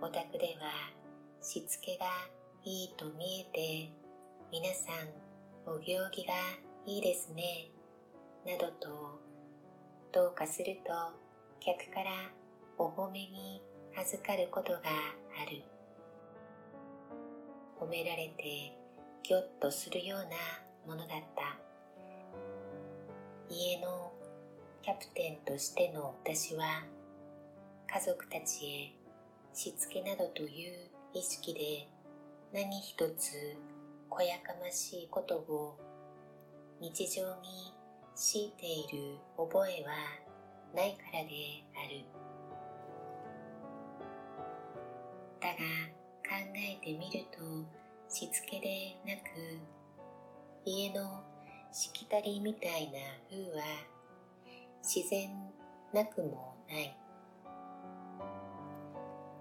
お宅ではしつけがいいと見えて皆さんお行儀がいいですねなどとどうかすると客からお褒めに預かることがある。褒められてぎょっとするようなものだった。家のキャプテンとしての私は家族たちへしつけなどという意識で何一つこやかましいことを日常に強いている覚えはないからである。だが考えてみるとしつけでなく家のしきたりみたいな風は自然なくもない。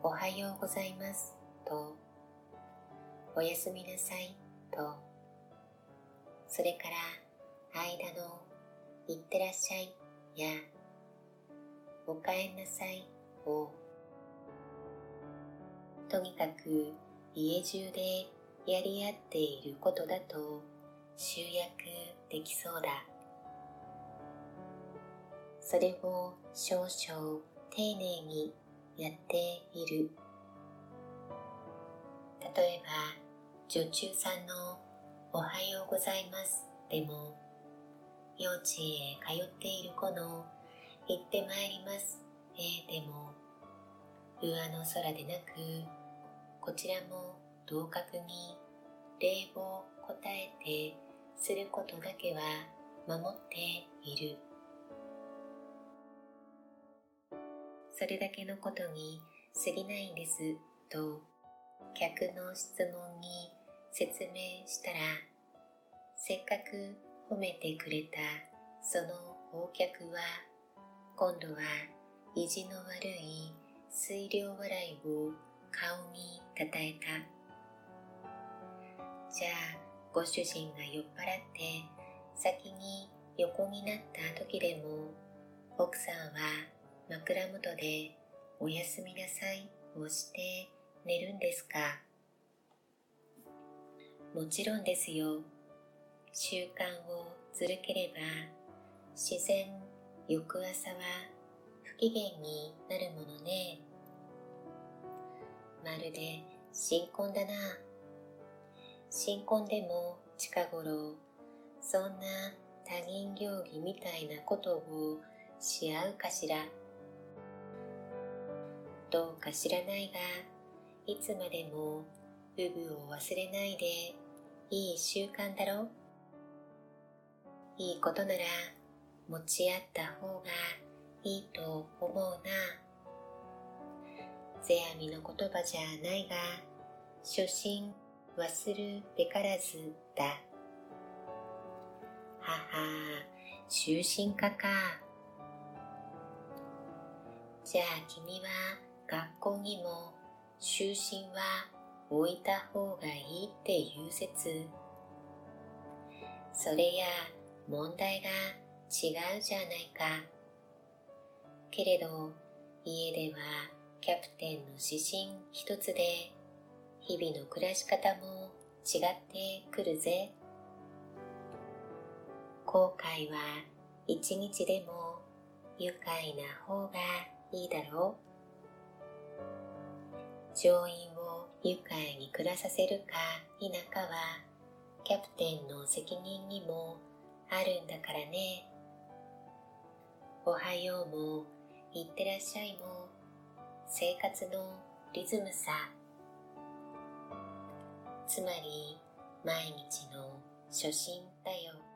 おはようございます。とおやすみなさい。とそれから間のいってらっしゃい。やおかえんなさい。をとにかく家中でやり合っていることだと集約できそうだ。それを少々丁寧にやっている。例えば女中さんのおはようございますでも幼稚園へ通っている子の行ってまいりますえでも上の空でなくこちらも同格に礼を答えてすることだけは守っている。それだけのことに過ぎないんです。と客の質問に説明したらせっかく褒めてくれたそのお客は今度は意地の悪い水量笑いを顔にたたえた。じゃあご主人が酔っ払って先に横になった時でも奥さんは枕元でおやすみなさいをして寝るんですかもちろんですよ習慣をずるければ自然翌朝は不機嫌になるものねまるで新婚だな新婚でも近頃そんな他人行儀みたいなことをし合うかしら？どうか知らないがいつまでも部分を忘れないでいい習慣だろ？ういいことなら持ち合った方がいいと思うな。世阿弥の言葉じゃないが初心忘るべからずだ。はは終身家か。じゃあ君は学校にも就寝は置いた方がいいっていう説。それや問題が違うじゃないか。けれど家ではキャプテンの指針一つで日々の暮らし方も違ってくるぜ。後悔は一日でも愉快な方がいいだろう。乗員を愉快に暮らさせるか否かは。キャプテンの責任にもあるんだからね。おはようもいってらっしゃいも。生活のリズムさ。つまり毎日の初心だよ。